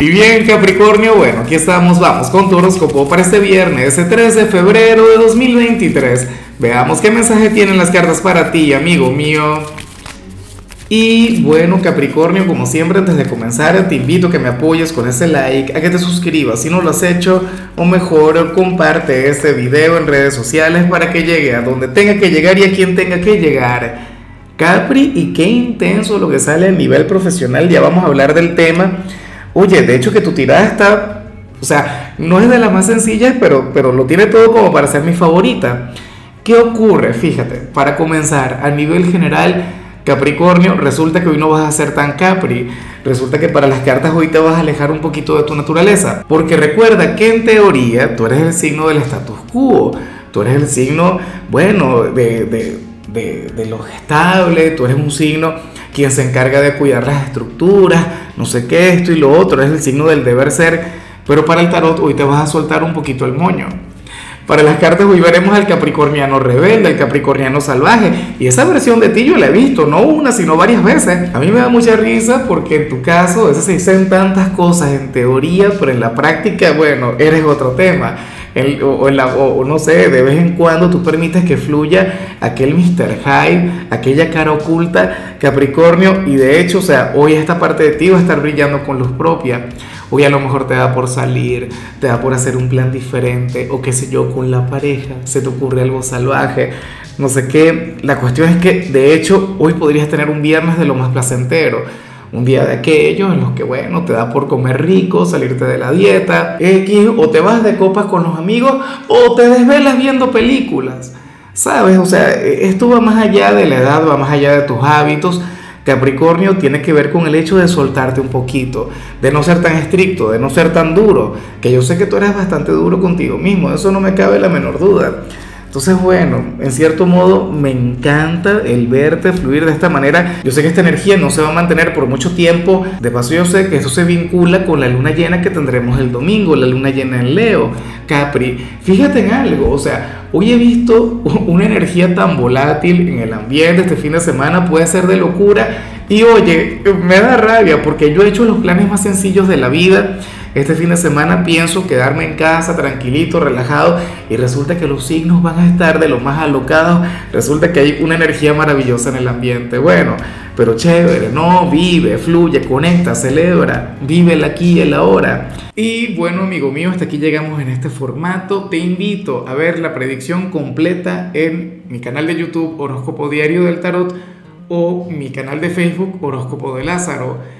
Y bien, Capricornio, bueno, aquí estamos, vamos con tu horóscopo para este viernes, ese 13 de febrero de 2023. Veamos qué mensaje tienen las cartas para ti, amigo mío. Y bueno, Capricornio, como siempre, antes de comenzar, te invito a que me apoyes con ese like, a que te suscribas si no lo has hecho, o mejor, comparte este video en redes sociales para que llegue a donde tenga que llegar y a quien tenga que llegar. Capri, y qué intenso lo que sale a nivel profesional, ya vamos a hablar del tema. Oye, de hecho que tu tirada está, o sea, no es de las más sencillas, pero, pero lo tiene todo como para ser mi favorita. ¿Qué ocurre? Fíjate, para comenzar, a nivel general, Capricornio, resulta que hoy no vas a ser tan Capri. Resulta que para las cartas hoy te vas a alejar un poquito de tu naturaleza. Porque recuerda que en teoría tú eres el signo del status quo. Tú eres el signo, bueno, de, de, de, de lo estable. Tú eres un signo quien se encarga de cuidar las estructuras, no sé qué, esto y lo otro, es el signo del deber ser, pero para el tarot hoy te vas a soltar un poquito el moño. Para las cartas hoy veremos al capricorniano rebelde, al capricorniano salvaje. Y esa versión de ti yo la he visto, no una, sino varias veces. A mí me da mucha risa porque en tu caso a veces se dicen tantas cosas en teoría, pero en la práctica, bueno, eres otro tema o, no sé, de vez en cuando tú permites que fluya aquel Mr. Hyde, aquella cara oculta, Capricornio, y de hecho, o sea, hoy esta parte de ti va a estar brillando con luz propia. Hoy a lo mejor te da por salir, te da por hacer un plan diferente, o qué sé yo, con la pareja, se te ocurre algo salvaje, no sé qué. La cuestión es que, de hecho, hoy podrías tener un viernes de lo más placentero un día de aquellos en los que, bueno, te da por comer rico, salirte de la dieta, X, o te vas de copas con los amigos, o te desvelas viendo películas, ¿sabes? O sea, esto va más allá de la edad, va más allá de tus hábitos. Capricornio tiene que ver con el hecho de soltarte un poquito, de no ser tan estricto, de no ser tan duro, que yo sé que tú eres bastante duro contigo mismo, eso no me cabe la menor duda. Entonces, bueno, en cierto modo me encanta el verte fluir de esta manera. Yo sé que esta energía no se va a mantener por mucho tiempo. De paso, yo sé que eso se vincula con la luna llena que tendremos el domingo, la luna llena en Leo. Capri, fíjate en algo, o sea, hoy he visto una energía tan volátil en el ambiente este fin de semana, puede ser de locura. Y oye, me da rabia porque yo he hecho los planes más sencillos de la vida este fin de semana pienso quedarme en casa tranquilito, relajado y resulta que los signos van a estar de lo más alocados. Resulta que hay una energía maravillosa en el ambiente. Bueno, pero chévere, no, vive, fluye, conecta, celebra, vive el aquí y el ahora. Y bueno, amigo mío, hasta aquí llegamos en este formato. Te invito a ver la predicción completa en mi canal de YouTube Horóscopo Diario del Tarot o mi canal de Facebook Horóscopo de Lázaro.